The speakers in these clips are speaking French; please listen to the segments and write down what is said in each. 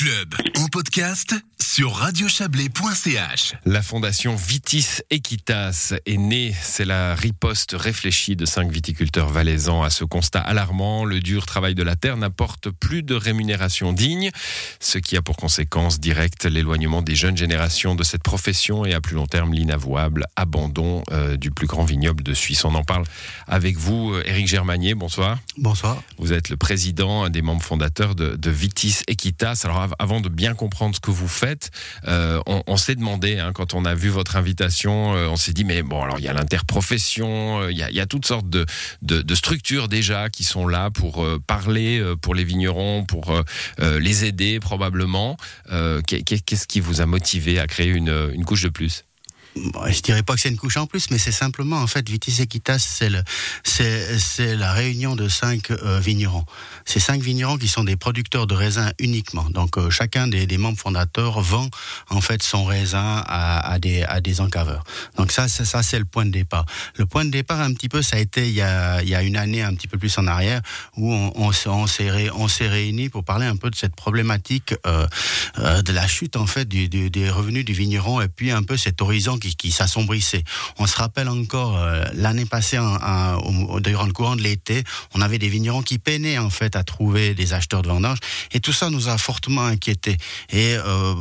club en podcast sur radiochablais.ch. La fondation Vitis Equitas est née. C'est la riposte réfléchie de cinq viticulteurs valaisans à ce constat alarmant. Le dur travail de la terre n'apporte plus de rémunération digne, ce qui a pour conséquence directe l'éloignement des jeunes générations de cette profession et à plus long terme l'inavouable abandon euh, du plus grand vignoble de Suisse. On en parle avec vous, Éric Germanier. Bonsoir. Bonsoir. Vous êtes le président, un des membres fondateurs de, de Vitis Equitas. Alors avant de bien comprendre ce que vous faites, euh, on, s'est demandé, hein, quand on a vu votre invitation, euh, on s'est dit, mais bon, alors il y a l'interprofession, euh, il y, a, toutes sortes de, structures déjà qui sont là pour parler pour les vignerons, pour les aider probablement. Qu'est- Qu'est-ce qui vous a motivé à créer une couche de plus? Bon, je dirais pas que c'est une couche en plus, mais c'est simplement en fait Vitis Equitas, c'est la réunion de cinq euh, vignerons. Ces cinq vignerons qui sont des producteurs de raisins uniquement. Donc euh, chacun des, membres fondateurs vend en fait son raisin à, des encaveurs. Donc ça, ça c'est le point de départ. Le point de départ un petit peu, ça a été il y a une année un petit peu plus en arrière où on, s'est- ré- réunis pour parler un peu de cette problématique euh, de la chute en fait des revenus du vigneron et puis un peu cet horizon qui, s'assombrissait. On se rappelle encore euh, l'année passée, au- durant le courant de l'été, on avait des vignerons qui peinaient en fait à trouver des acheteurs de vendanges et tout ça nous a fortement inquiétés. Et euh,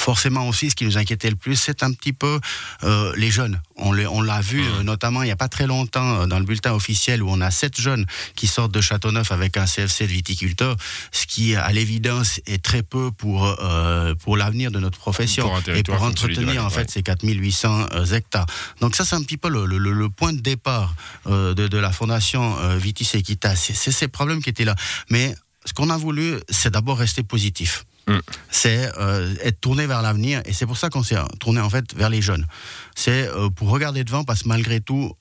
Forcément aussi, ce qui nous inquiétait le plus, c'est un petit peu euh, les jeunes. On l'a on l'a vu euh, notamment il n'y a pas très longtemps euh, dans le bulletin officiel où on a sept jeunes qui sortent de Châteauneuf avec un CFC de viticulteur, ce qui à l'évidence est très peu pour euh, pour l'avenir de notre profession Pour et pour entretenir en fait ouais. ces 4800 euh, hectares. Donc ça c'est un petit peu le, le- le- le point de départ euh, de, de la fondation euh, Vitis Equitas. C'est c'est ces problèmes qui étaient là. Mais ce qu'on a voulu, c'est d'abord rester positif C'est euh, être tourné vers l'avenir et c'est pour ça qu'on s'est tourné en fait vers les jeunes. C'est euh, pour regarder devant parce que malgré tout,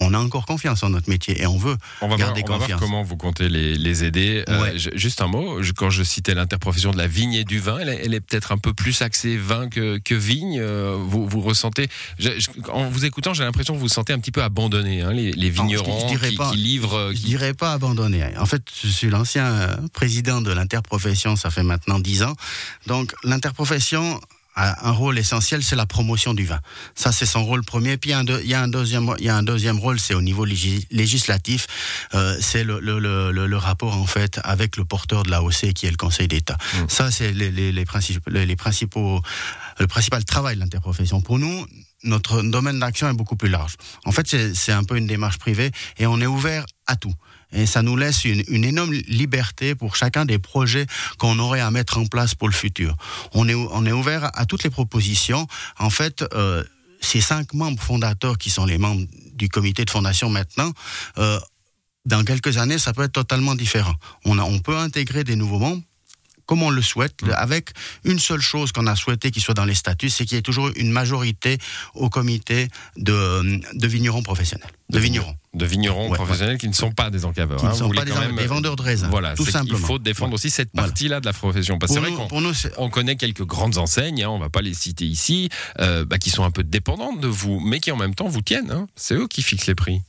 on a encore confiance en notre métier et on veut On va, voir, garder on va voir confiance. comment vous comptez les, les aider. Euh, Ouais. je- juste un mot, je- quand je citais l'interprofession de la vigne et du vin, elle, est- elle est peut-être un peu plus axée vin que, que vigne. Euh, vous, vous ressentez, je- je- en vous écoutant, j'ai l'impression que vous vous sentez un petit peu abandonné, hein, les, les je- vignerons je qui, pas. qui livrent. euh, Je qui- dirais pas abandonné. En fait, je suis l'ancien président de l'interprofession, ça fait maintenant dix ans. Donc, l'interprofession un rôle essentiel, c'est la promotion du vin. Ça, c'est son rôle premier. Puis, il y a un, deux- il y a un deuxième, il y a un deuxième rôle, c'est au niveau légis- législatif. Euh, c'est le, le, le, le- le rapport, en fait, avec le porteur de l'AOC, qui est le Conseil d'État. Ça, c'est les, les, les, principaux, les, les principaux, le principal travail de l'interprofession. Pour nous, notre domaine d'action est beaucoup plus large. En fait, c'est un peu une démarche privée et on est ouvert à tout. Et ça nous laisse une, énorme liberté pour chacun des projets qu'on aurait à mettre en place pour le futur. On est, on est ouvert à toutes les propositions. En fait, euh, ces cinq membres fondateurs qui sont les membres du comité de fondation maintenant, euh, dans quelques années, ça peut être totalement différent. On, a, on peut intégrer des nouveaux membres comme on le souhaite, le- avec une seule chose qu'on a souhaité qu'il soit dans les statuts, c'est qu'il y ait toujours une majorité au comité de, de vignerons professionnels. De vignerons. de vignerons Ouais, professionnels qui ne sont pas des encaveurs. Qui ne hein. sont Vous pas des même- des vendeurs de raisins, Voilà, tout simplement. faut défendre Ouais. aussi cette partie-là de la profession. Parce que c'est on connaît quelques grandes enseignes, hein, on va pas les citer ici, euh, bah, qui sont un peu dépendantes de vous, mais qui en même temps vous tiennent. hein. C'est eux qui fixent les prix.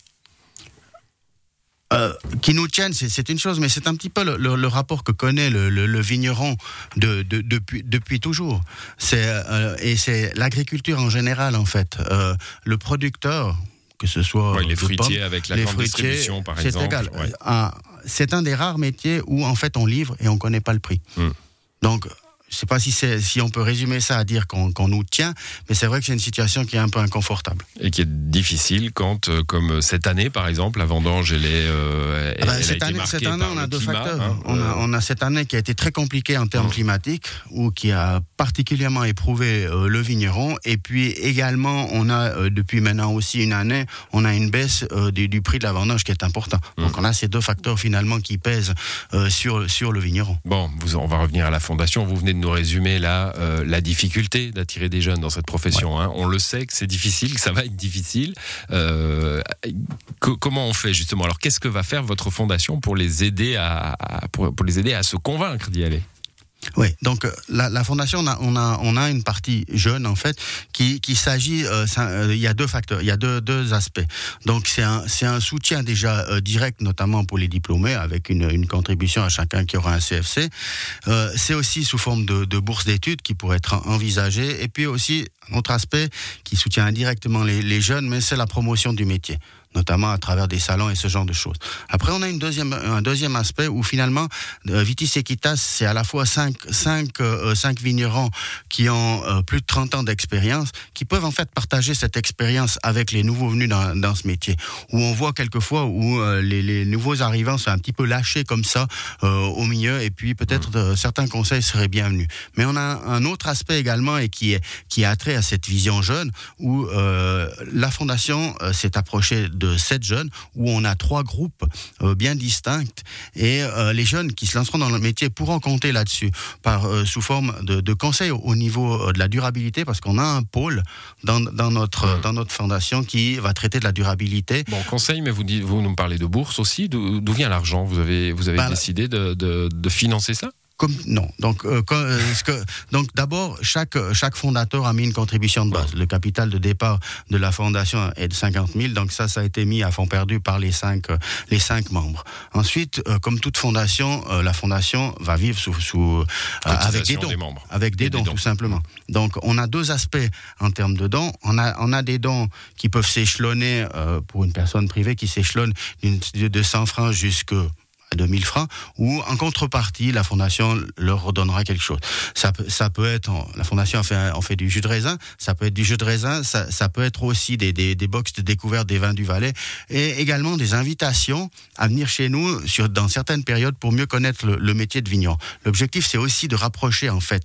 Euh, qui nous tiennent, c'est- c'est une chose, mais c'est un petit peu le, le- le rapport que connaît le, le- le vigneron de, de- depuis, depuis toujours. C'est euh, et c'est l'agriculture en général en fait. Euh, le producteur, que ce soit Ouais, les fruitiers pommes, avec la grande distribution, par c'est exemple. égal. Ouais. Un- C'est un des rares métiers où en fait on livre et on connaît pas le prix. Hmm. Donc je sais pas si si on peut résumer ça à dire qu'on nous tient, mais c'est vrai que c'est une situation qui est un peu inconfortable. Et qui est difficile quand, euh, comme cette année par exemple, la vendange, elle, est, euh, elle, Ah bah, elle a cette, été année, cette on a deux climat, facteurs. hein. on, a, on a cette année qui a été très compliquée en termes Mm. climatiques, ou qui a particulièrement éprouvé euh, le vigneron. Et puis également, on a euh, depuis maintenant aussi une année, on a une baisse du, du prix de la vendange qui est important. Mm. Donc on a ces deux facteurs finalement qui pèsent sur, sur le vigneron. Bon, vous, on va revenir à la fondation. Vous venez de nous résumer là euh, la difficulté d'attirer des jeunes dans cette profession. hein. On le sait que c'est difficile, que ça va être difficile. Euh, co- comment on fait justement? Alors, qu'est-ce que va faire votre fondation pour les aider à, à- pour, pour les aider à se convaincre d'y aller? Oui, donc euh, la, fondation, on a, on a, une partie jeune en fait, qui, qui s'agit, euh, euh, il y a deux facteurs, il y a deux, deux aspects. Donc c'est un, c'est un soutien déjà direct, notamment pour les diplômés, avec une, une contribution à chacun qui aura un CFC. C'est aussi sous forme de, de bourse d'études qui pourrait être envisagée, et puis aussi un autre aspect qui soutient indirectement les, les jeunes, mais c'est la promotion du métier notamment à travers des salons et ce genre de choses. Après, on a une deuxième, un deuxième aspect où finalement, euh, Vitis Equitas, c'est à la fois cinq, cinq, euh, cinq vignerons qui ont euh, plus de 30 ans d'expérience, qui peuvent en fait partager cette expérience avec les nouveaux venus dans, dans ce métier. Où on voit quelquefois où euh, les, les, nouveaux arrivants sont un petit peu lâchés comme ça euh, au milieu, et puis peut-être mmh. certains conseils seraient bienvenus. Mais on a un autre aspect également et qui est qui a trait à cette vision jeune, où la fondation s'est approchée de sept jeunes où on a trois groupes euh, bien distincts et euh, les jeunes qui se lanceront dans le métier pourront compter là-dessus par euh, sous forme de, de conseils au niveau de la durabilité parce qu'on a un pôle dans, dans notre mmh. dans notre fondation qui va traiter de la durabilité. Bon conseil, mais vous dites, vous nous parlez de bourse aussi. D'où vient l'argent? Vous avez vous avez bah, décidé de, de, de financer ça? Comme, non. Donc, euh, euh, que, donc d'abord, chaque, chaque fondateur a mis une contribution de base. Le capital de départ de la fondation est de 50 000. Donc ça, ça a été mis à fond perdu par les cinq, euh, les cinq membres. Ensuite, euh, comme toute fondation, euh, la fondation va vivre sous, sous avec des dons, des membres. avec des, des dons, dons, tout simplement. Donc, on a deux aspects en termes de dons. On a, on a des dons qui peuvent s'échelonner pour une personne privée qui s'échelonne de 100 francs jusqu'à à 2000 francs, ou en contrepartie, la fondation leur redonnera quelque chose. Ça, peut, ça peut être, la fondation en fait, on fait du jus de raisin, ça peut être du jus de raisin, ça, ça peut être aussi des, des, des box de découverte des vins du Valais, et également des invitations à venir chez nous sur, dans certaines périodes pour mieux connaître le, le métier de vigneron. L'objectif, c'est aussi de rapprocher en fait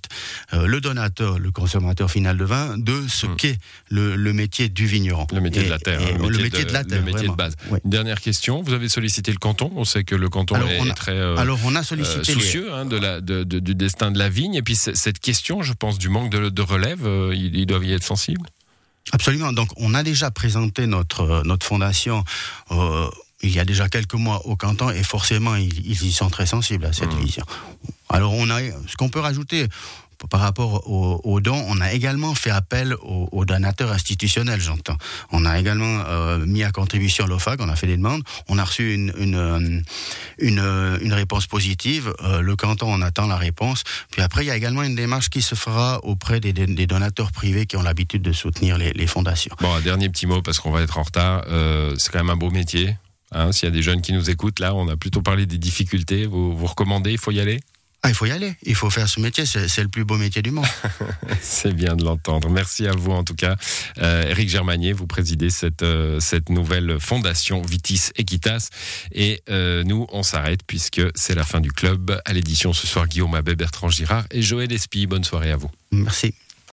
euh, le donateur, le consommateur final de vin, de ce mmh. qu'est le, le, métier du vigneron. Le métier et, de la terre. Le métier, le métier de, de, la terre. Le métier vraiment. de base. Oui. Dernière question, vous avez sollicité le canton, on sait que le canton alors, est, on a, très euh, alors on a sollicité euh, soucieux hein, de la, de, de, du destin de la vigne. Et puis cette question, je pense, du manque de, relève, euh, ils, ils doivent y être sensibles? Absolument. Donc on a déjà présenté notre, notre fondation. Euh, il y a déjà quelques mois au canton et forcément ils, ils y sont très sensibles à cette mmh. vision. Alors on a ce qu'on peut rajouter par rapport aux, dons, on a également fait appel aux, donateurs institutionnels, j'entends. On a également euh, mis à contribution l'OFAG, on a fait des demandes, on a reçu une, une, une réponse positive. Euh, le canton, on attend la réponse. Puis après, il y a également une démarche qui se fera auprès des, donateurs privés qui ont l'habitude de soutenir les, fondations. Bon, un dernier petit mot parce qu'on va être en retard. Euh, C'est quand même un beau métier. Hein, S'il y a des jeunes qui nous écoutent, là, on a plutôt parlé des difficultés. Vous recommandez, il faut y aller? Ah, il faut y aller, il faut faire ce métier, c'est le plus beau métier du monde. c'est bien de l'entendre. Merci à vous en tout cas. Euh, Eric Germanier, vous présidez cette, euh, cette nouvelle fondation Vitis Equitas. Et euh, nous, on s'arrête puisque c'est la fin du club. À l'édition ce soir, Guillaume Abbé, Bertrand Girard et Joël Espy. Bonne soirée à vous. Merci.